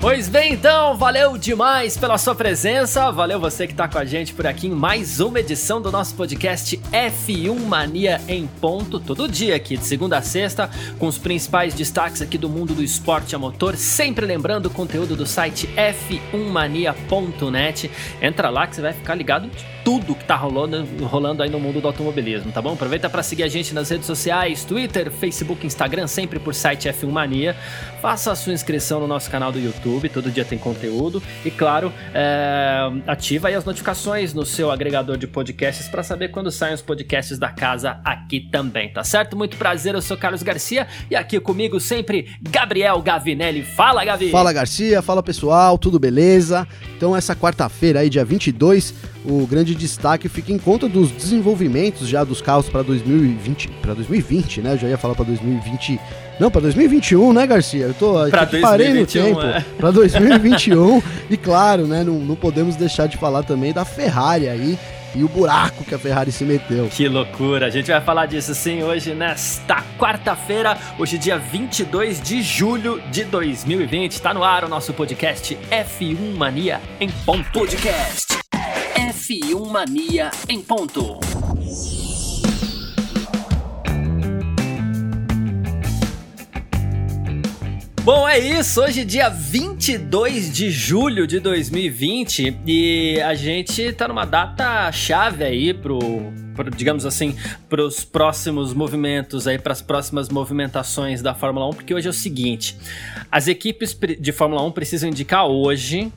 Pois bem, então, valeu demais pela sua presença, valeu você que está com a gente por aqui em mais uma edição do nosso podcast F1 Mania em ponto, todo dia aqui, de segunda a sexta, com os principais destaques aqui do mundo do esporte a motor, sempre lembrando o conteúdo do site f1mania.net, entra lá que você vai ficar ligado de tudo que tá rolando, rolando aí no mundo do automobilismo, tá bom? Aproveita para seguir a gente nas redes sociais, Twitter, Facebook, Instagram, sempre por site F1 Mania, faça a sua inscrição no nosso canal do YouTube, todo dia tem conteúdo. E claro, é, ativa aí as notificações no seu agregador de podcasts para saber quando saem os podcasts da casa aqui também, tá certo? Muito prazer, eu sou Carlos Garcia e aqui comigo sempre Gabriel Gavinelli. Fala, Gavi! Fala, Garcia, fala pessoal, tudo beleza? Então, essa quarta-feira aí, dia 22, o grande destaque fica em conta dos desenvolvimentos já dos carros para 2020, para 2020, né? Eu já ia falar para 2020 não, para 2021, né, Garcia? Eu tô pra aqui, parei no tempo. É. Para 2021. e claro, né, não, não podemos deixar de falar também da Ferrari aí e o buraco que a Ferrari se meteu. Que loucura! A gente vai falar disso sim hoje nesta quarta-feira, hoje dia 22 de julho de 2020. Está no ar o nosso podcast F1 Mania em ponto. Podcast F1 Mania em ponto. Bom, é isso. Hoje, dia 22 de julho de 2020, e a gente tá numa data chave aí pro, pro digamos assim, para os próximos movimentos aí, para as próximas movimentações da Fórmula 1, porque hoje é o seguinte: as equipes de Fórmula 1 precisam indicar hoje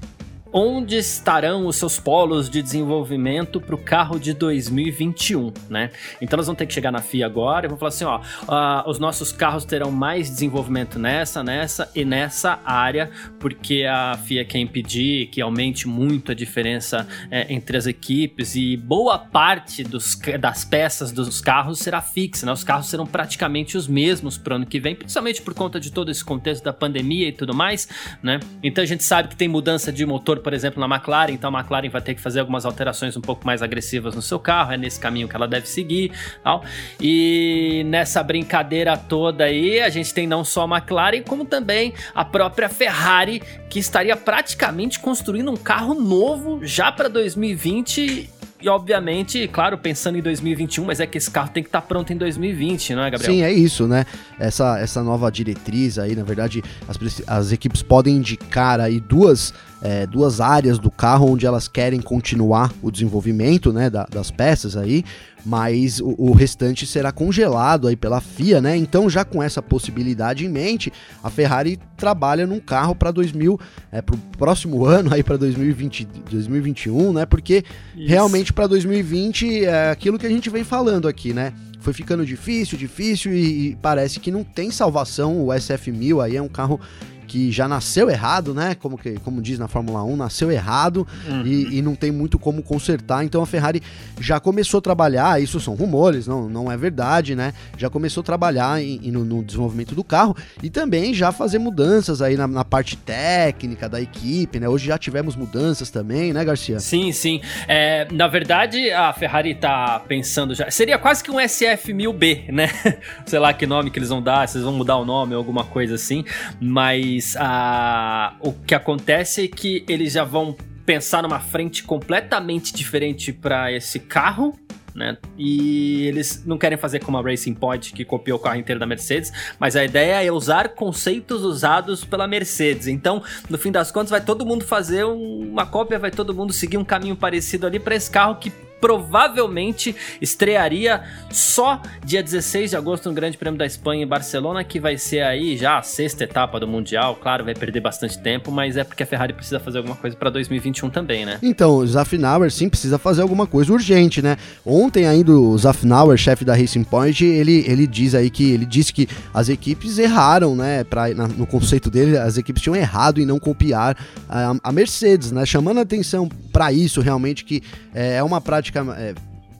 onde estarão os seus polos de desenvolvimento para o carro de 2021, né? Então nós vamos ter que chegar na FIA agora e vamos falar assim, ó, uh, os nossos carros terão mais desenvolvimento nessa, nessa e nessa área, porque a FIA quer impedir que aumente muito a diferença é, entre as equipes e boa parte dos, das peças dos carros será fixa, né? Os carros serão praticamente os mesmos para o ano que vem, principalmente por conta de todo esse contexto da pandemia e tudo mais, né? Então a gente sabe que tem mudança de motor por exemplo, na McLaren, então a McLaren vai ter que fazer algumas alterações um pouco mais agressivas no seu carro, é nesse caminho que ela deve seguir, tal. E nessa brincadeira toda aí, a gente tem não só a McLaren, como também a própria Ferrari, que estaria praticamente construindo um carro novo já para 2020 e obviamente, claro, pensando em 2021, mas é que esse carro tem que estar tá pronto em 2020, não é, Gabriel? Sim, é isso, né? Essa, essa nova diretriz aí, na verdade, as, as equipes podem indicar aí duas é, duas áreas do carro onde elas querem continuar o desenvolvimento né, da, das peças aí, mas o, o, restante será congelado aí pela FIA, né? Então, já com essa possibilidade em mente, a Ferrari trabalha num carro para 2000, é, para o próximo ano aí para 2020, 2021, né? Porque Isso. realmente para 2020 é aquilo que a gente vem falando aqui, né? Foi ficando difícil, difícil e, e parece que não tem salvação. O SF1000 aí é um carro que já nasceu errado, né? Como, que, como diz na Fórmula 1, nasceu errado uhum. e, e, não tem muito como consertar. Então a Ferrari já começou a trabalhar, isso são rumores, não, não é verdade, né? Já começou a trabalhar em, em, no, no, desenvolvimento do carro e também já fazer mudanças aí na, na, parte técnica da equipe, né? Hoje já tivemos mudanças também, né, Garcia? Sim, sim. É, na verdade, a Ferrari tá pensando já. Seria quase que um SF1000B, né? Sei lá que nome que eles vão dar, se eles vão mudar o nome ou alguma coisa assim. Mas mas a, o que acontece é que eles já vão pensar numa frente completamente diferente para esse carro. Né? E eles não querem fazer como a Racing Point, que copiou o carro inteiro da Mercedes, mas a ideia é usar conceitos usados pela Mercedes. Então, no fim das contas, vai todo mundo fazer uma cópia, vai todo mundo seguir um caminho parecido ali para esse carro que provavelmente estrearia só dia 16 de agosto no Grande Prêmio da Espanha em Barcelona, que vai ser aí já a sexta etapa do Mundial. Claro, vai perder bastante tempo, mas é porque a Ferrari precisa fazer alguma coisa para 2021 também, né? Então, o Zafnauer sim precisa fazer alguma coisa urgente, né? Ontem ainda o Zafnauer, chefe da Racing Point, ele, ele diz aí que ele disse que as equipes erraram, né? Pra, na, no conceito dele, as equipes tinham errado em não copiar a, a Mercedes, né? Chamando a atenção para isso realmente que é, é uma prática é,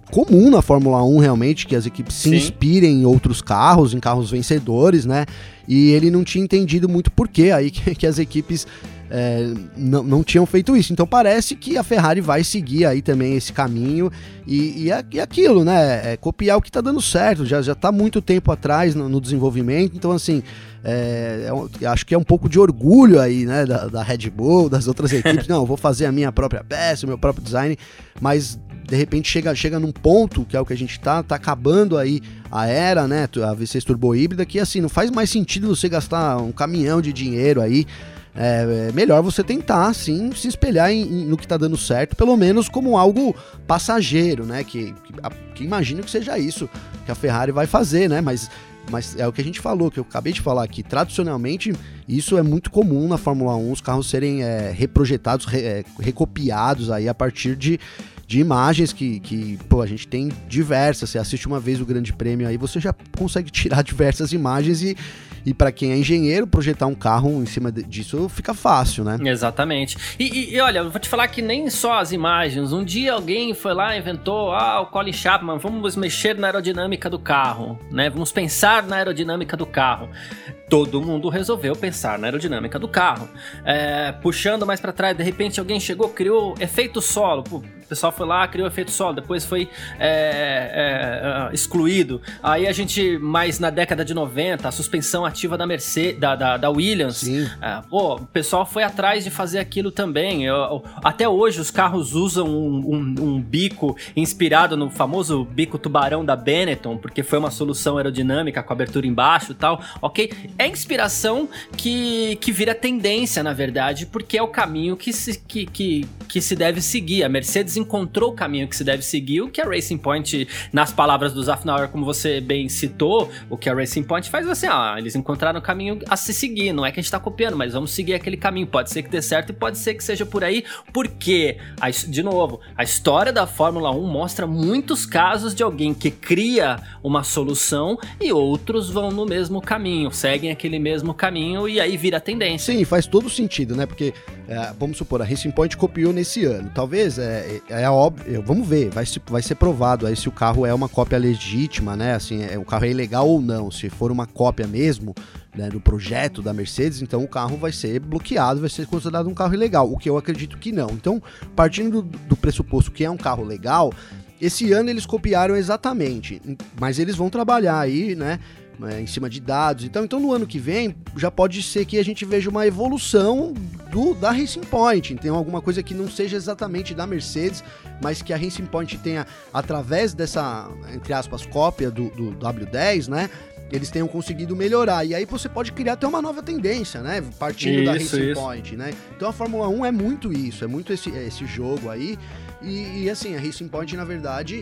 comum na Fórmula 1 realmente que as equipes se Sim. inspirem em outros carros, em carros vencedores, né? E ele não tinha entendido muito por que aí que, que as equipes é, não, não tinham feito isso. Então parece que a Ferrari vai seguir aí também esse caminho e, e, e aquilo, né? É copiar o que tá dando certo. Já, já tá muito tempo atrás no, no desenvolvimento. Então, assim, é, é acho que é um pouco de orgulho aí, né? Da, da Red Bull, das outras equipes. Não, vou fazer a minha própria peça, o meu próprio design, mas de repente chega, chega num ponto, que é o que a gente tá, tá acabando aí a era, né? A V6 turbo híbrida, que assim, não faz mais sentido você gastar um caminhão de dinheiro aí. É, é melhor você tentar, sim, se espelhar em- em- no que tá dando certo, pelo menos como algo passageiro, né? Que, que, que imagino que seja isso que a Ferrari vai fazer, né? Mas, mas é o que a gente falou, que eu acabei de falar aqui. Tradicionalmente, isso é muito comum na Fórmula 1, os carros serem é, reprojetados, re- é, recopiados aí a partir de, de imagens que, que, pô, a gente tem diversas. Você assiste uma vez o Grande Prêmio aí, você já consegue tirar diversas imagens e, e para quem é engenheiro, projetar um carro em cima disso fica fácil, né? Exatamente. E, e- e olha, vou te falar que nem só as imagens. Um dia alguém foi lá inventou, ah, o Colin Chapman, vamos mexer na aerodinâmica do carro, né? Vamos pensar na aerodinâmica do carro. Todo mundo resolveu pensar na aerodinâmica do carro. É, puxando mais pra trás, de repente alguém chegou, criou efeito solo. Pô, pessoal foi lá, criou efeito solo, depois foi é, é, é, excluído. Aí a gente, mais na década de 90, a suspensão ativa da Mercedes, da, da, da Williams. Sim. É, pô, o pessoal foi atrás de fazer aquilo também. Eu- eu- até hoje os carros usam um, um- um bico inspirado no famoso bico tubarão da Benetton, porque foi uma solução aerodinâmica com abertura embaixo e tal. Ok? É inspiração que, que vira tendência, na verdade, porque é o caminho que se, que, que, que se deve seguir. A Mercedes encontrou o caminho que se deve seguir, o que a Racing Point, nas palavras do Zafnauer, como você bem citou, o que a Racing Point faz assim, ah, eles encontraram o caminho a se seguir, não é que a gente tá copiando, mas vamos seguir aquele caminho. Pode ser que dê certo e pode ser que seja por aí, porque, de novo, a história da Fórmula 1 mostra muitos casos de alguém que cria uma solução e outros vão no mesmo caminho, seguem aquele mesmo caminho e aí vira tendência. Sim, faz todo sentido, né? Porque, é, vamos supor, a Racing Point copiou nesse ano. Talvez, é, é, é óbvio, vamos ver, vai, se- vai ser provado aí se o carro é uma cópia legítima, né? Assim, é, o carro é ilegal ou não. Se for uma cópia mesmo, né, do projeto da Mercedes, então o carro vai ser bloqueado, vai ser considerado um carro ilegal, o que eu acredito que não. Então, partindo do, do pressuposto que é um carro legal, esse ano eles copiaram exatamente, mas eles vão trabalhar aí, né? É, em cima de dados. Então, então, no ano que vem, já pode ser que a gente veja uma evolução do da Racing Point. Tem alguma coisa que não seja exatamente da Mercedes, mas que a Racing Point tenha, através dessa, entre aspas, cópia do, do W10, né? Eles tenham conseguido melhorar. E aí você pode criar até uma nova tendência, né? Partindo da Isso, Racing isso. Point, né? Então a Fórmula 1 é muito isso, é muito esse, esse jogo aí. E, e, assim, a Racing Point, na verdade,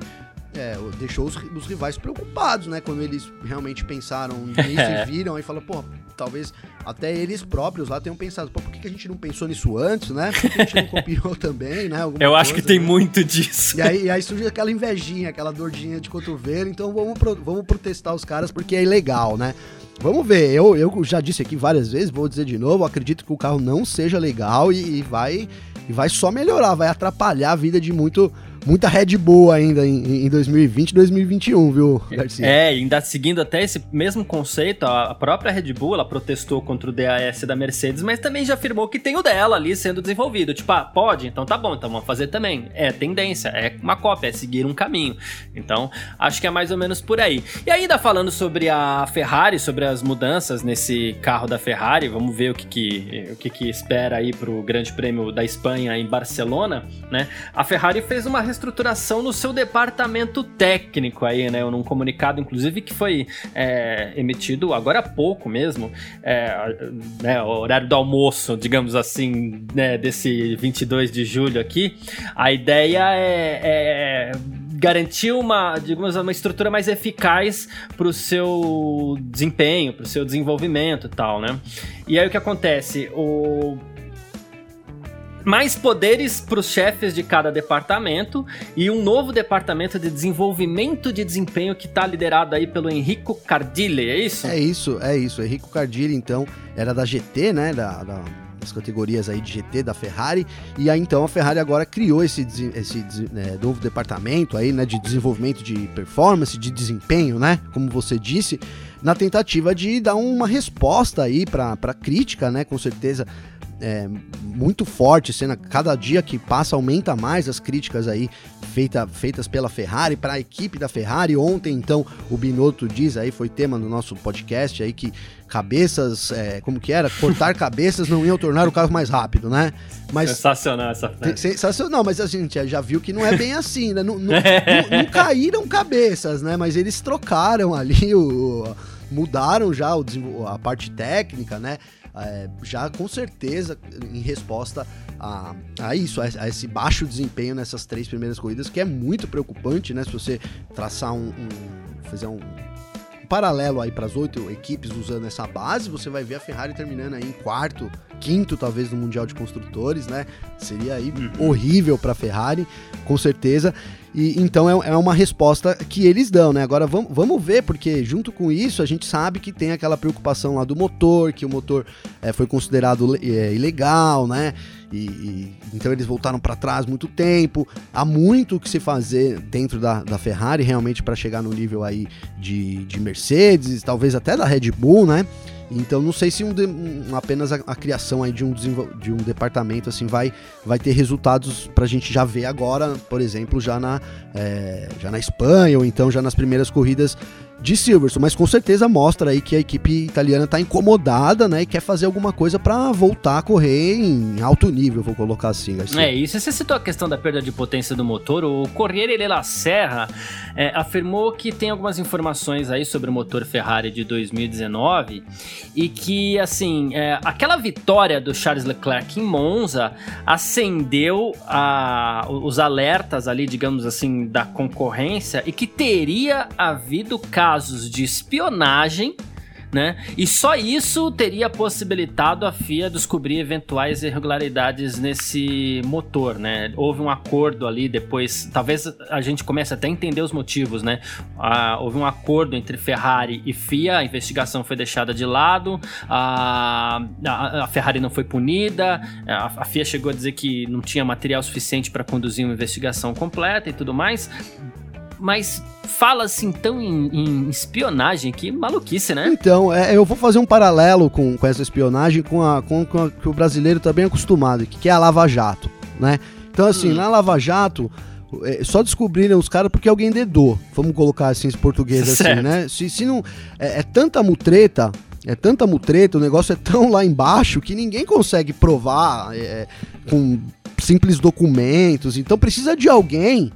é, deixou os, os rivais preocupados, né? Quando eles realmente pensaram nisso e viram e falaram, pô, talvez até eles próprios lá tenham pensado, pô, por que, que a gente não pensou nisso antes, né? Por que a gente não copiou também, né? Alguma Eu acho que coisa, tem né? muito disso. E aí, e aí surge aquela invejinha, aquela dordinha de cotovelo, então vamos, pro- vamos protestar os caras porque é ilegal, né? Vamos ver, eu, eu já disse aqui várias vezes, vou dizer de novo, acredito que o carro não seja legal e, e vai, e vai só melhorar, vai atrapalhar a vida de muito, muita Red Bull ainda em, em 2020 2021, viu, Garcia? É, ainda seguindo até esse mesmo conceito, a a própria Red Bull ela protestou contra o DAS da Mercedes, mas também já afirmou que tem o dela ali sendo desenvolvido. Tipo, ah, pode? Então tá bom, então vamos fazer também. É tendência, é uma cópia, é seguir um caminho. Então, acho que é mais ou menos por aí. E ainda falando sobre a Ferrari, sobre as mudanças nesse carro da Ferrari, vamos ver o que, que, o que, que espera aí pro Grande Prêmio da Espanha em Barcelona, né? A Ferrari fez uma reestruturação no seu departamento técnico aí, né? Num comunicado, inclusive, que foi é, emitido agora há pouco mesmo, é, né, horário do almoço, digamos assim, né, desse 22 de julho aqui. A ideia é, é garantir uma, digamos, uma estrutura mais eficaz para o seu desempenho, para o seu desenvolvimento e tal, né? E aí o que acontece? O mais poderes para os chefes de cada departamento e um novo departamento de desenvolvimento de desempenho que está liderado aí pelo Enrico Cardile, é isso? É isso, é isso. Henrico Cardilli, então, era da GT, né? Da, da, das categorias aí de GT da Ferrari. E aí então a Ferrari agora criou esse, esse né, novo departamento aí, né, de desenvolvimento de performance, de desempenho, né, como você disse, na tentativa de dar uma resposta aí para a crítica, né, com certeza é, muito forte, sendo cada dia que passa aumenta mais as críticas aí feita, feitas pela Ferrari para a equipe da Ferrari. Ontem, então, o Binotto diz aí foi tema no nosso podcast aí que cabeças, é, como que era, cortar cabeças não iam tornar o carro mais rápido, né? Mas sensacional essa frase. Sensacional, mas a gente já viu que não é bem assim, né? Não, não, não, não caíram cabeças, né? Mas eles trocaram ali o mudaram já o, a parte técnica, né? É, já com certeza em resposta a, a isso, a, a, esse baixo desempenho nessas três primeiras corridas, que é muito preocupante, né? Se você traçar um, um fazer um, paralelo aí para as oito equipes usando essa base, você vai ver a Ferrari terminando aí em quarto, quinto talvez no Mundial de Construtores, né? Seria aí uhum. horrível para a Ferrari, com certeza. E então é, é, uma resposta que eles dão, né? Agora vamos, vamos ver, porque junto com isso a gente sabe que tem aquela preocupação lá do motor, que o motor é, foi considerado é, ilegal, né? E, e, então eles voltaram para trás muito tempo. Há muito o que se fazer dentro da, da Ferrari realmente para chegar no nível aí de, de Mercedes, talvez até da Red Bull, né? Então não sei se um, um apenas a, a, criação aí de um, de um departamento assim vai, vai ter resultados para a gente já ver agora, por exemplo, já na, é, já na Espanha ou então já nas primeiras corridas de Silverstone, mas com certeza mostra aí que a equipe italiana está incomodada, né, e quer fazer alguma coisa para voltar a correr em alto nível, vou colocar assim, Garcia. É, isso você citou a questão da perda de potência do motor, o Corriere della Serra é, afirmou que tem algumas informações aí sobre o motor Ferrari de 2019 e que, assim, é, aquela vitória do Charles Leclerc em Monza acendeu a, os alertas ali, digamos assim, da concorrência e que teria havido casos casos de espionagem né? E só isso teria possibilitado a FIA descobrir eventuais irregularidades nesse motor, né? Houve um acordo ali depois, talvez a gente comece até a entender os motivos, né? Ah, houve um acordo entre Ferrari e FIA, a investigação foi deixada de lado, a, a, a Ferrari não foi punida, a, a FIA chegou a dizer que não tinha material suficiente para conduzir uma investigação completa e tudo mais mas fala assim então em, em, espionagem, que maluquice, né? Então, é, eu vou fazer um paralelo com, com essa espionagem com a, com, com a que o brasileiro está bem acostumado, que é a Lava Jato, né? Então, assim, hum. na Lava Jato, é, só descobriram os caras porque alguém dedou. Vamos colocar assim em português assim, certo. assim, né? Se, se não. É, é, tanta mutreta, é tanta mutreta, o negócio é tão lá embaixo que ninguém consegue provar é, com simples documentos. Então precisa de alguém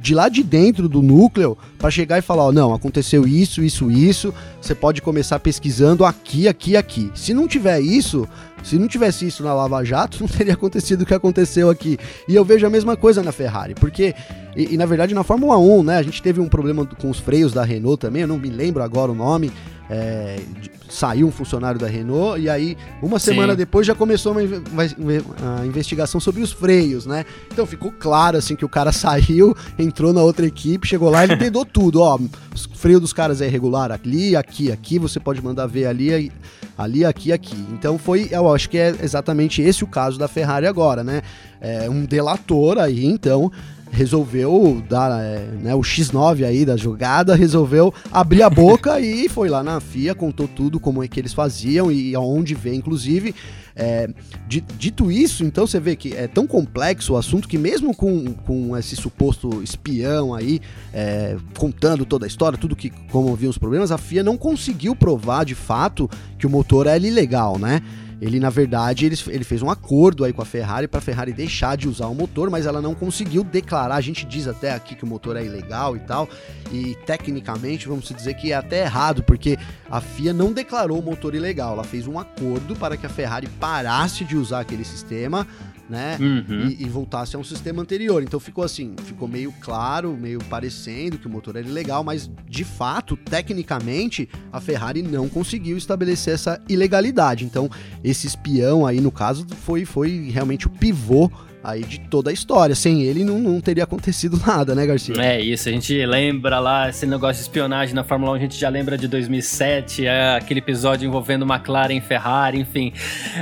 de lá de dentro do núcleo para chegar e falar, ó, não, aconteceu isso, isso, isso, você pode começar pesquisando aqui, aqui, aqui. Se não tiver isso, se não tivesse isso na Lava Jato, não teria acontecido o que aconteceu aqui. E eu vejo a mesma coisa na Ferrari, porque, e, e na verdade na Fórmula 1, né, a gente teve um problema com os freios da Renault também, eu não me lembro agora o nome, é, saiu um funcionário da Renault e aí uma semana Sim. depois já começou uma, uma, investigação sobre os freios, né? Então ficou claro assim que o cara saiu, entrou na outra equipe, chegou lá e ele dedou tudo, ó, o freio dos caras é irregular ali, aqui, aqui, você pode mandar ver ali, ali, aqui, aqui. Então foi, eu acho que é exatamente esse o caso da Ferrari agora, né? É um delator aí, então resolveu dar é, né, o X9 aí da jogada, resolveu abrir a boca e foi lá na FIA, contou tudo como é que eles faziam e aonde vê, inclusive. É, dito isso, então você vê que é tão complexo o assunto que mesmo com, com esse suposto espião aí é, contando toda a história, tudo que como viam os problemas, a FIA não conseguiu provar de fato que o motor era ilegal, né? Ele, na verdade, ele, ele fez um acordo aí com a Ferrari para a Ferrari deixar de usar o motor, mas ela não conseguiu declarar. A gente diz até aqui que o motor é ilegal e tal, e tecnicamente vamos dizer que é até errado, porque a FIA não declarou o motor ilegal. Ela fez um acordo para que a Ferrari parasse de usar aquele sistema né? Uhum. E, e, voltasse a um sistema anterior. Então ficou assim, ficou meio claro, meio parecendo que o motor era ilegal, mas de fato, tecnicamente, a Ferrari não conseguiu estabelecer essa ilegalidade. Então, esse espião aí, no caso, foi, foi realmente o pivô aí de toda a história. Sem ele não, não teria acontecido nada, né, Garcia? É isso, a gente lembra lá esse negócio de espionagem na Fórmula 1, a gente já lembra de 2007, é, aquele episódio envolvendo McLaren e Ferrari, enfim.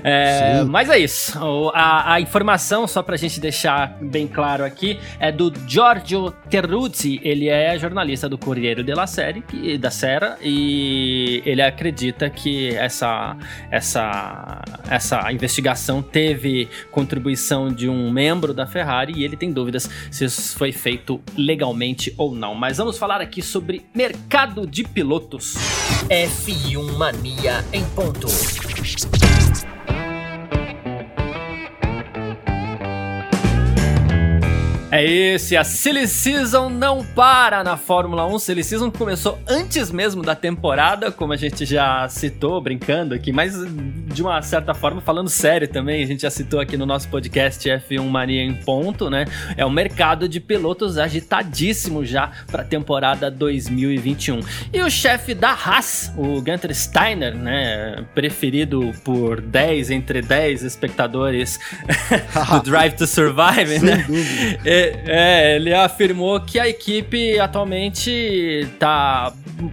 É, mas é isso. A, a, informação, só pra gente deixar bem claro aqui, é do Giorgio Terruzzi. Ele é jornalista do Corriere della Série, da Sera, e ele acredita que essa, essa, essa investigação teve contribuição de um membro da Ferrari e ele tem dúvidas se isso foi feito legalmente ou não. Mas vamos falar aqui sobre mercado de pilotos. F1 Mania em ponto. É esse, a Silly Season não para na Fórmula 1. Silly Season começou antes mesmo da temporada, como a gente já citou, brincando aqui, mas de uma certa forma, falando sério também, a gente já citou aqui no nosso podcast F1 Mania em ponto, né? É um mercado de pilotos agitadíssimo já para a temporada 2021. E o chefe da Haas, o Gunter Steiner, né, preferido por 10 entre 10 espectadores do Drive to Survive, né? É, é, ele afirmou que a equipe atualmente está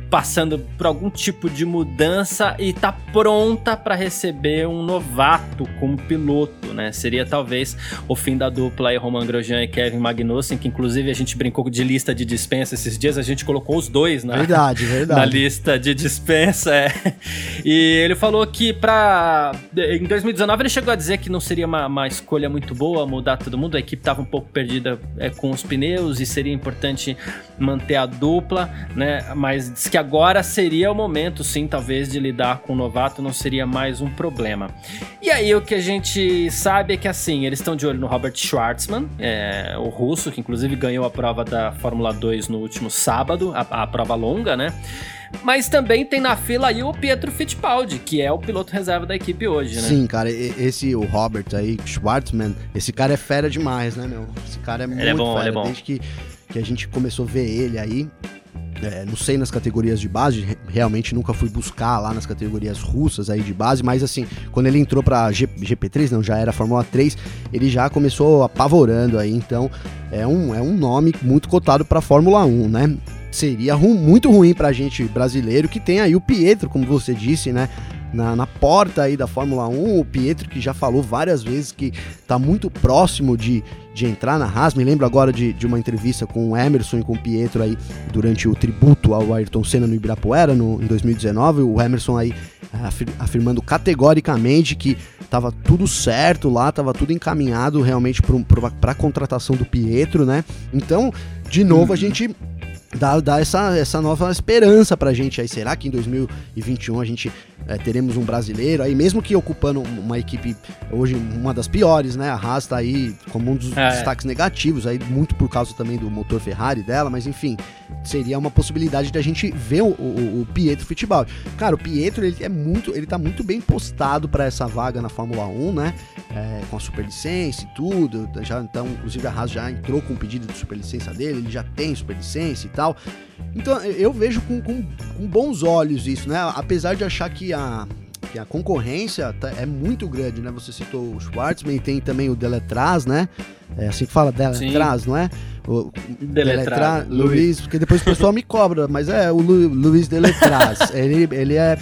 passando por algum tipo de mudança e está pronta para receber um novato como piloto, né? Seria talvez o fim da dupla aí, Roman Grosjean e Kevin Magnussen, que inclusive a gente brincou de lista de dispensa esses dias, a gente colocou os dois na, verdade, verdade. na lista de dispensa. É. E ele falou que para em 2019 ele chegou a dizer que não seria uma, uma escolha muito boa mudar todo mundo, a equipe estava um pouco perdida é, com os pneus e seria importante manter a dupla, né? Mas diz que agora seria o momento, sim, talvez, de lidar com o novato, não seria mais um problema. E aí o que a gente sabe é que assim, eles estão de olho no Robert Schwartzman, é, o russo, que inclusive ganhou a prova da Fórmula 2 no último sábado, a, a prova longa, né? Mas também tem na fila aí o Pietro Fittipaldi, que é o piloto reserva da equipe hoje, né? Sim, cara, esse, o Robert aí, Schwartzman, esse cara é fera demais, né, meu? Esse cara é ele muito é bom, fera. Ele é bom. Desde que, que a gente começou a ver ele aí, é, não sei nas categorias de base, realmente nunca fui buscar lá nas categorias russas aí de base, mas assim, quando ele entrou pra G, GP3, não, já era Fórmula 3, ele já começou apavorando aí, então é um, é um nome muito cotado pra Fórmula 1, né? seria ru muito ruim pra gente brasileiro, que tem aí o Pietro, como você disse, né? Na, na, porta aí da Fórmula 1, o Pietro que já falou várias vezes que tá muito próximo de, de entrar na Haas. Me lembro agora de, de uma entrevista com o Emerson e com o Pietro aí durante o tributo ao Ayrton Senna no Ibirapuera no, em 2019. O Emerson aí afir, afirmando categoricamente que tava tudo certo lá, tava tudo encaminhado realmente para a contratação do Pietro, né? Então, de novo, a uhum. gente dá, dá essa, essa nova esperança pra gente aí. Será que em 2021 a gente é, teremos um brasileiro aí, mesmo que ocupando uma equipe hoje uma das piores, né? A Haas tá aí como um dos é. destaques negativos, aí muito por causa também do motor Ferrari dela, mas enfim, seria uma possibilidade de a gente ver o, o, o Pietro Fittipaldi. Cara, o Pietro ele é muito, ele tá muito bem postado para essa vaga na Fórmula 1, né? É, com a superlicença e tudo. Já então, inclusive a Haas já entrou com o pedido de superlicença dele, ele já tem superlicença e tal. Então eu vejo com, com, com bons olhos isso, né? Apesar de achar que a, que a concorrência tá, é muito grande, né? Você citou o Schwartzman, tem também o Deletraz, né? É assim que fala, Deletraz, Sim. não é? O Deletraz, Luiz, porque depois o pessoal me cobra, mas é o Lu, Luiz Deletraz. ele, ele é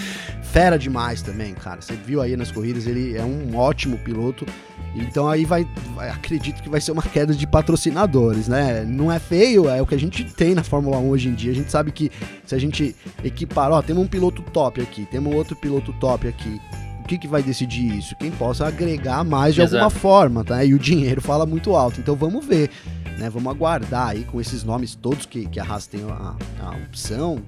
fera demais também, cara. Você viu aí nas corridas, ele é um ótimo piloto. Então aí vai, vai, acredito que vai ser uma queda de patrocinadores, né? Não é feio, é o que a gente tem na Fórmula 1 hoje em dia. A gente sabe que se a gente equipar, ó, temos um piloto top aqui, temos outro piloto top aqui. O que, que vai decidir isso? Quem possa agregar mais de Exato. alguma forma, tá? E o dinheiro fala muito alto. Então vamos ver, né? Vamos aguardar aí com esses nomes todos que, que a Haas tem a, a opção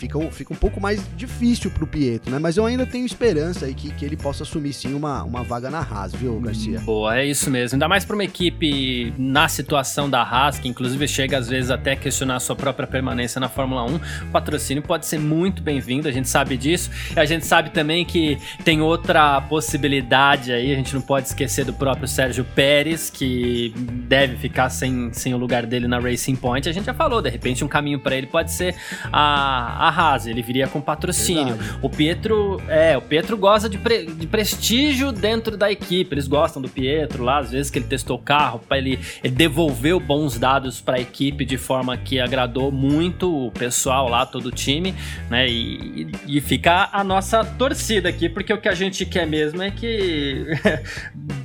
fica, fica um pouco mais difícil pro Pietro, né? Mas eu ainda tenho esperança aí que, que ele possa assumir sim uma, uma vaga na Haas, viu, Garcia? Boa, é isso mesmo. Ainda mais pra uma equipe na situação da Haas, que inclusive chega às vezes até questionar a sua própria permanência na Fórmula 1. O patrocínio pode ser muito bem-vindo, a gente sabe disso. E a gente sabe também que tem outra possibilidade aí, a gente não pode esquecer do próprio Sérgio Pérez, que deve ficar sem, sem o lugar dele na Racing Point. A gente já falou, de repente um caminho para ele pode ser a, a Haas, ele viria com patrocínio. Verdade. O Pietro, é, o Pietro gosta de, pre, de prestígio dentro da equipe, eles gostam do Pietro lá, às vezes que ele testou o carro, para ele, ele devolveu bons dados para a equipe de forma que agradou muito o pessoal lá, todo o time, né? E, e, e fica a nossa torcida aqui, porque o que a gente quer mesmo é que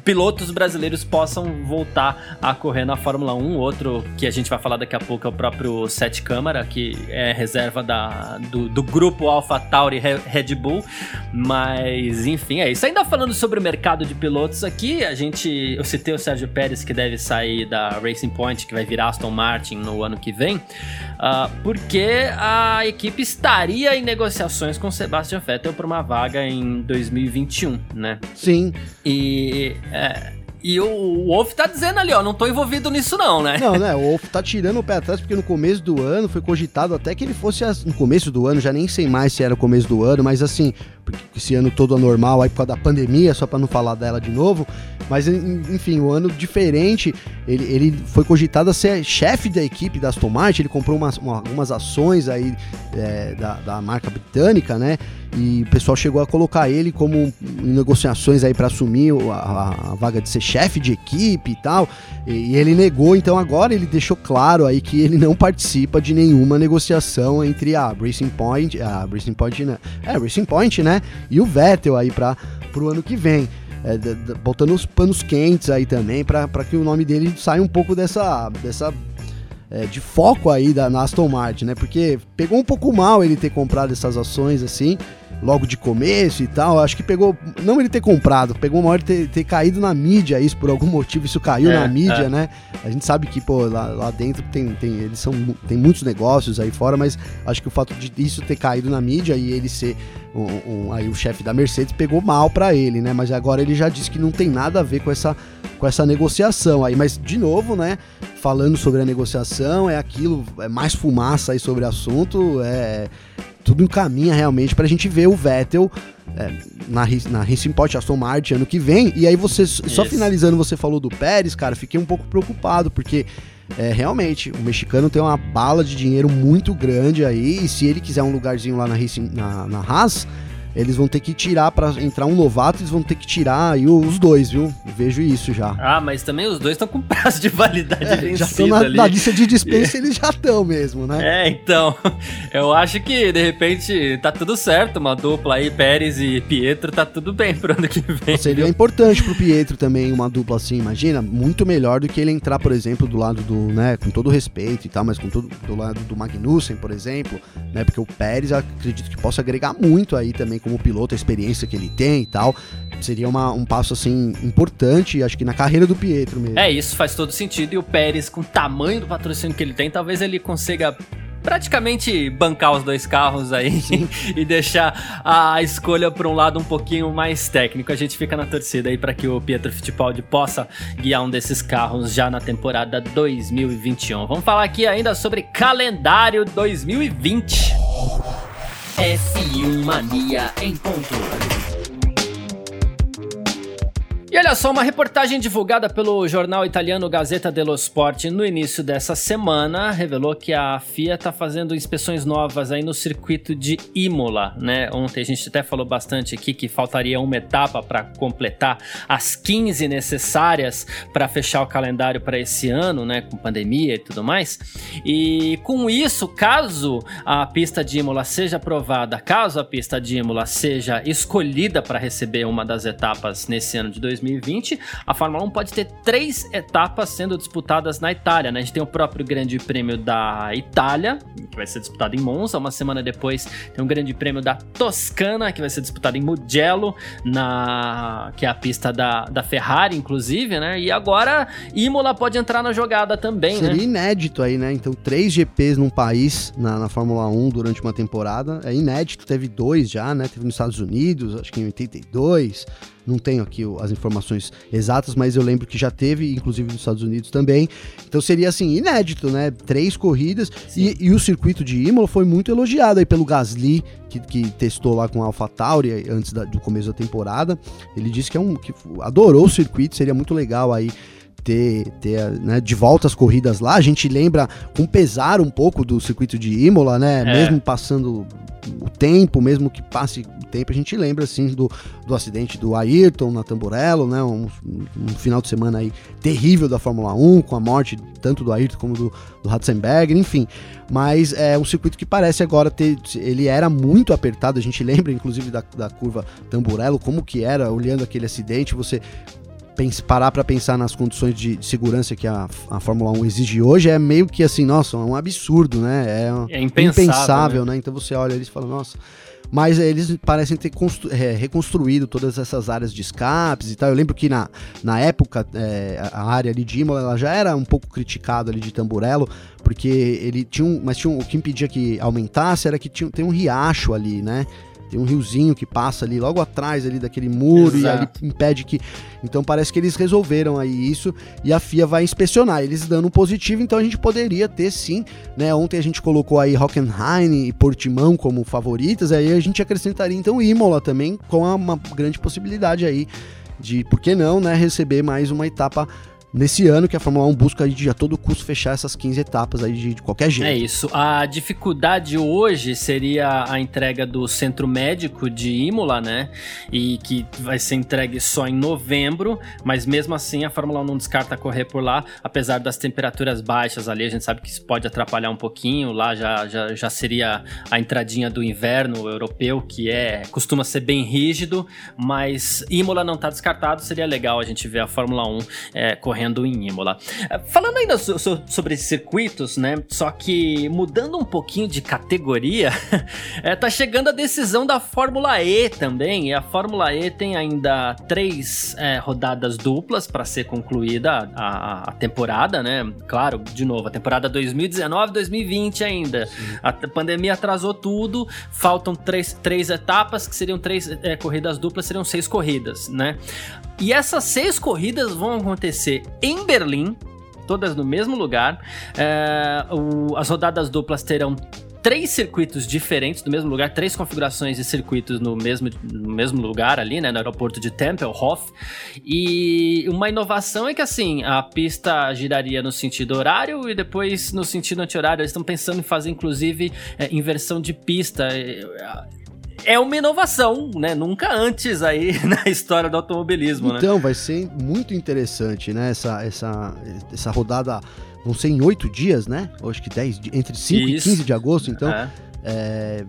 pilotos brasileiros possam voltar a correr na Fórmula 1. Outro que a gente vai falar daqui a pouco é o próprio Sete Câmara, que é reserva da, do, do grupo Alpha Tauri Red Bull. Mas, enfim, é isso. Ainda falando sobre o mercado de pilotos aqui, a gente. Eu citei o Sérgio Pérez, que deve sair da Racing Point, que vai virar Aston Martin no ano que vem, uh, porque a equipe estaria em negociações com Sebastian Vettel para uma vaga em 2021, né? Sim. E é, e o Wolf tá dizendo ali, ó, não tô envolvido nisso não, né? Não, né? O Wolf tá tirando o pé atrás porque no começo do ano foi cogitado até que ele fosse no começo do ano, já nem sei mais se era o começo do ano, mas assim, porque esse ano todo anormal aí por causa da pandemia, só para não falar dela de novo, mas enfim, o um ano diferente, ele, ele foi cogitado a ser chefe da equipe da Aston Martin, ele comprou umas, uma, algumas ações aí é, da, da marca britânica, né? E o pessoal chegou a colocar ele como em negociações aí para assumir a, a, vaga de ser chefe de equipe e tal. E, e, ele negou, então agora ele deixou claro aí que ele não participa de nenhuma negociação entre a Racing Point, a Racing Point, né? É, Racing Point, né? E o Vettel aí para pro ano que vem. É, botando os panos quentes aí também para que o nome dele saia um pouco dessa dessa é, de foco aí da na Aston Martin, né? Porque pegou um pouco mal ele ter comprado essas ações assim, logo de começo e tal. Acho que pegou, não ele ter comprado, pegou uma hora de ter, ter caído na mídia isso por algum motivo, isso caiu é, na mídia, é. né? A gente sabe que, pô, lá, lá dentro tem, tem, eles são, tem muitos negócios aí fora, mas acho que o fato de isso ter caído na mídia e ele ser um, um, aí o chefe da Mercedes pegou mal para ele, né? Mas agora ele já disse que não tem nada a ver com essa, com essa negociação aí. Mas, de novo, né? Falando sobre a negociação, é aquilo, é mais fumaça aí sobre o assunto, é tudo encaminha realmente pra gente ver o Vettel é, na, na Racing Point Aston Martin ano que vem. E aí você, só finalizando, você falou do Pérez, cara, fiquei um pouco preocupado, porque é, realmente, o mexicano tem uma bala de dinheiro muito grande aí, e se ele quiser um lugarzinho lá na, Racing, na, na Haas, eles vão ter que tirar para entrar um novato, eles vão ter que tirar aí os dois, viu? vejo isso já. Ah, mas também os dois estão com prazo de validade é, vencido já estão na, na lista de dispensa, eles já estão mesmo, né? É, então, eu acho que de repente tá tudo certo, uma dupla aí, Pérez e Pietro, tá tudo bem pro ano que vem. Seria viu? importante pro Pietro também uma dupla assim, imagina, muito melhor do que ele entrar, por exemplo, do lado do, né, com todo respeito e tal, mas com todo do lado do Magnussen, por exemplo, né, porque o Pérez acredito que possa agregar muito aí também como piloto, a experiência que ele tem e tal. Seria uma, um passo assim importante, acho que na carreira do Pietro mesmo. É, isso faz todo sentido. E o Pérez, com o tamanho do patrocínio que ele tem, talvez ele consiga praticamente bancar os dois carros aí e deixar a escolha para um lado um pouquinho mais técnico. A gente fica na torcida aí para que o Pietro Fittipaldi possa guiar um desses carros já na temporada 2021. Vamos falar aqui ainda sobre calendário 2020. F1 Mania em ponto. E olha só, uma reportagem divulgada pelo jornal italiano Gazzetta dello Sport no início dessa semana revelou que a FIA está fazendo inspeções novas aí no circuito de Imola, né? Ontem a gente até falou bastante aqui que faltaria uma etapa para completar as 15 necessárias para fechar o calendário para esse ano, né? Com pandemia e tudo mais. E com isso, caso a pista de Imola seja aprovada, caso a pista de Imola seja escolhida para receber uma das etapas nesse ano de 2020, 2020, a Fórmula 1 pode ter três etapas sendo disputadas na Itália. Né? A gente tem o próprio Grande Prêmio da Itália, que vai ser disputado em Monza. Uma semana depois tem o Grande Prêmio da Toscana, que vai ser disputado em Mugello, na... que é a pista da, da Ferrari, inclusive, né? E agora Imola pode entrar na jogada também, Seria né? inédito aí, né? Então, três GPs num país na, na Fórmula 1 durante uma temporada. É inédito, teve dois já, né? Teve nos Estados Unidos, acho que em 82. Não tenho aqui as informações exatas, mas eu lembro que já teve, inclusive nos Estados Unidos também. Então seria assim, inédito, né? Três corridas. E, e, o circuito de Imola foi muito elogiado aí pelo Gasly, que, que testou lá com a AlphaTauri antes da, do começo da temporada. Ele disse que, é um, que adorou o circuito, seria muito legal aí ter, ter né, de volta as corridas lá. A gente lembra com pesar um pouco do circuito de Imola, né? É. Mesmo passando o tempo, mesmo que passe o tempo, a gente lembra assim do, do acidente do Ayrton na Tamburello, né? Um, um, final de semana aí terrível da Fórmula 1, com a morte tanto do Ayrton como do, do Ratzenberger, enfim. Mas é um circuito que parece agora ter. Ele era muito apertado, a gente lembra inclusive da, da curva Tamburello, como que era, olhando aquele acidente, você parar para pensar nas condições de, de segurança que a, a, Fórmula 1 exige hoje é meio que assim, nossa, é um absurdo, né? É, é impensável, impensável né? né? Então você olha eles e fala, nossa. Mas eles parecem ter é, reconstruído todas essas áreas de escapes e tal. Eu lembro que na, na época é, a área ali de Imola ela já era um pouco criticada ali de Tamburello, porque ele tinha um. Mas tinha um, o que impedia que aumentasse era que tinha, tem um riacho ali, né? Tem um riozinho que passa ali logo atrás ali daquele muro Exato. e ali impede que. Então parece que eles resolveram aí isso e a FIA vai inspecionar. Eles dando um positivo, então a gente poderia ter sim, né? Ontem a gente colocou aí Hockenheim e Portimão como favoritas, aí a gente acrescentaria então Imola também com uma grande possibilidade aí de, por que não, né, receber mais uma etapa nesse ano que a Fórmula 1 busca de a todo custo fechar essas 15 etapas aí de, de, qualquer jeito. É isso. A dificuldade hoje seria a entrega do centro médico de Imola, né? E que vai ser entregue só em novembro, mas mesmo assim a Fórmula 1 não descarta correr por lá, apesar das temperaturas baixas ali, a gente sabe que isso pode atrapalhar um pouquinho, lá já, já, já seria a entradinha do inverno europeu, que é costuma ser bem rígido, mas Imola não está descartado, seria legal a gente ver a Fórmula 1 é, correndo correndo em Imola. É, falando ainda so, so, sobre circuitos, né? Só que mudando um pouquinho de categoria, é, tá chegando a decisão da Fórmula E também. E a Fórmula E tem ainda três é, rodadas duplas para ser concluída a, a, temporada, né? Claro, de novo, a temporada 2019-2020 ainda. Sim. A pandemia atrasou tudo, faltam três, três etapas, que seriam três é, corridas duplas, seriam seis corridas, né? E essas seis corridas vão acontecer em Berlim, todas no mesmo lugar. É, o, as rodadas duplas terão três circuitos diferentes no mesmo lugar, três configurações de circuitos no mesmo, no mesmo lugar ali, né, no aeroporto de Tempelhof. E uma inovação é que assim, a pista giraria no sentido horário e depois no sentido anti-horário. Eles estão pensando em fazer inclusive é, inversão de pista é uma inovação, né? Nunca antes aí na história do automobilismo, né? Então, né? vai ser muito interessante, né? Essa, essa, essa rodada vão ser em oito dias, né? acho que dez, entre 5 e 15 de agosto, então. É. É,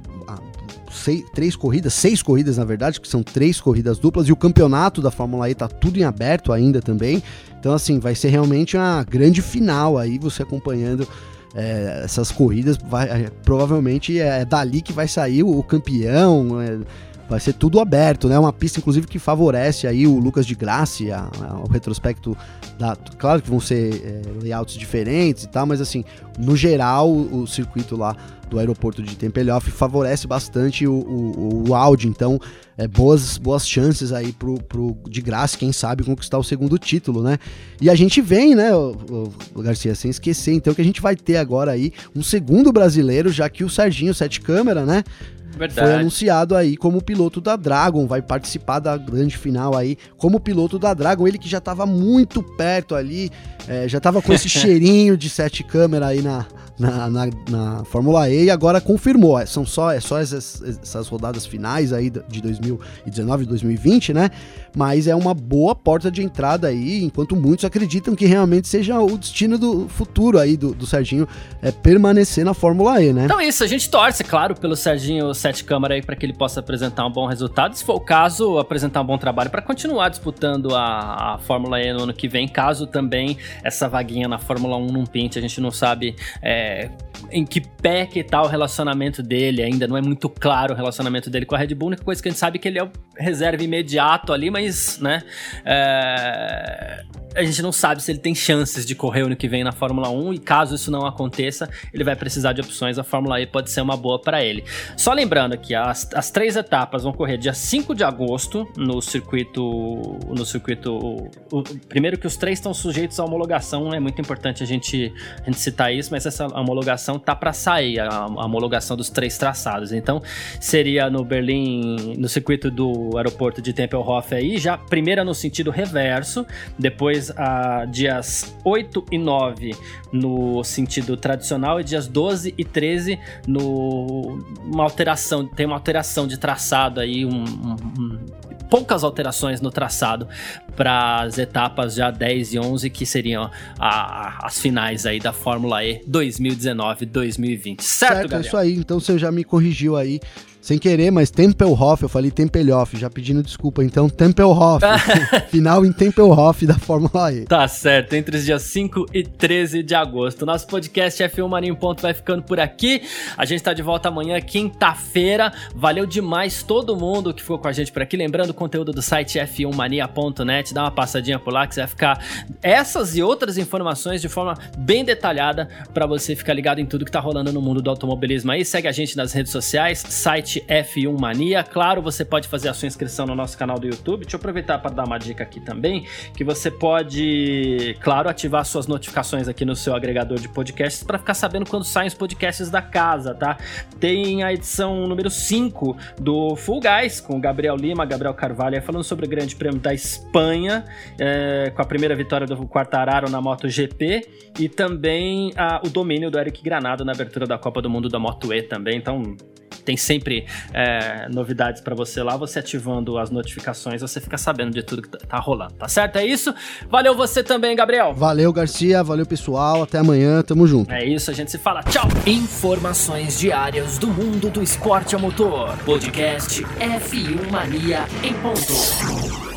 seis, três corridas, seis corridas na verdade, que são três corridas duplas, e o campeonato da Fórmula E tá tudo em aberto ainda também. Então, assim, vai ser realmente uma grande final aí, você acompanhando é, essas corridas, vai, é, provavelmente é dali que vai sair o, campeão. É, vai ser tudo aberto, né? Uma pista, inclusive, que favorece aí o Lucas de Graça, o retrospecto da. Claro que vão ser é, layouts diferentes e tal, mas assim, no geral, o, o circuito lá do aeroporto de Tempelhof favorece bastante o, o, o Audi, então é, boas, boas chances aí pro, pro de graça, quem sabe, conquistar o segundo título, né? E a gente vem, né, o, o, Garcia, sem esquecer, então, que a gente vai ter agora aí um segundo brasileiro, já que o Serginho Sete Câmara, né? Verdade. Foi anunciado aí como piloto da Dragon, vai participar da grande final aí como piloto da Dragon. Ele que já estava muito perto ali, é, já estava com esse cheirinho de sete câmera aí na, na, na, na, Fórmula E e agora confirmou. É, são só, é só essas, essas rodadas finais aí de 2019 e 2020, né? Mas é uma boa porta de entrada aí, enquanto muitos acreditam que realmente seja o destino do futuro aí do, do Serginho é permanecer na Fórmula E, né? Então é isso, a gente torce, claro, pelo Serginho Sete Câmara aí para que ele possa apresentar um bom resultado. Se for o caso, apresentar um bom trabalho para continuar disputando a, a, Fórmula E no ano que vem, caso também essa vaguinha na Fórmula 1 não pinte, a gente não sabe. É, em que pé que tá o relacionamento dele, ainda não é muito claro o relacionamento dele com a Red Bull, a única coisa que a gente sabe é que ele é o reserva imediato ali, mas, né, é a gente não sabe se ele tem chances de correr ano que vem na Fórmula 1 e caso isso não aconteça, ele vai precisar de opções. A Fórmula E pode ser uma boa para ele. Só lembrando que as, as três etapas vão correr dia 5 de agosto no circuito. No circuito. O, o, primeiro que os três estão sujeitos à homologação, é muito importante a gente, a gente citar isso, mas essa homologação tá para sair, a, a, homologação dos três traçados. Então, seria no Berlim, no circuito do aeroporto de Tempelhof aí, já primeira no sentido reverso, depois depois uh, dias 8 e 9 no sentido tradicional e dias 12 e 13 no uma alteração, tem uma alteração de traçado aí, um, um, um poucas alterações no traçado para as etapas já 10 e 11, que seriam a, a, as finais aí da Fórmula E 2019-2020. Certo, certo Gabriel? é isso aí. Então você já me corrigiu aí sem querer, mas Tempelhof, eu falei Tempelhof, já pedindo desculpa. Então, Tempelhof, final em Tempelhof da Fórmula E. Tá certo, entre os dias 5 e 13 de agosto. Nosso podcast F1 Mania em Ponto vai ficando por aqui. A gente tá de volta amanhã, quinta-feira. Valeu demais todo mundo que ficou com a gente por aqui. Lembrando o conteúdo do site f1mania.net, dá uma passadinha por lá que você vai ficar essas e outras informações de forma bem detalhada para você ficar ligado em tudo que tá rolando no mundo do automobilismo aí. Segue a gente nas redes sociais, site F1 Mania. Claro, você pode fazer a sua inscrição no nosso canal do YouTube. Deixa eu aproveitar para dar uma dica aqui também, que você pode, claro, ativar suas notificações aqui no seu agregador de podcasts para ficar sabendo quando saem os podcasts da casa, tá? Tem a edição número 5 do Full Guys com Gabriel Lima, Gabriel Carvalho, falando sobre o Grande Prêmio da Espanha, é, com a primeira vitória do Quartararo na MotoGP e também a, o domínio do Eric Granado na abertura da Copa do Mundo da Moto E também. Então, tem sempre é, novidades para você lá. Você ativando as notificações, você fica sabendo de tudo que tá, tá rolando, tá certo? É isso. Valeu você também, Gabriel. Valeu, Garcia. Valeu, pessoal. Até amanhã. Tamo junto. É isso, a gente se fala. Tchau. Informações diárias do mundo do esporte a motor. Podcast F1 Mania em ponto.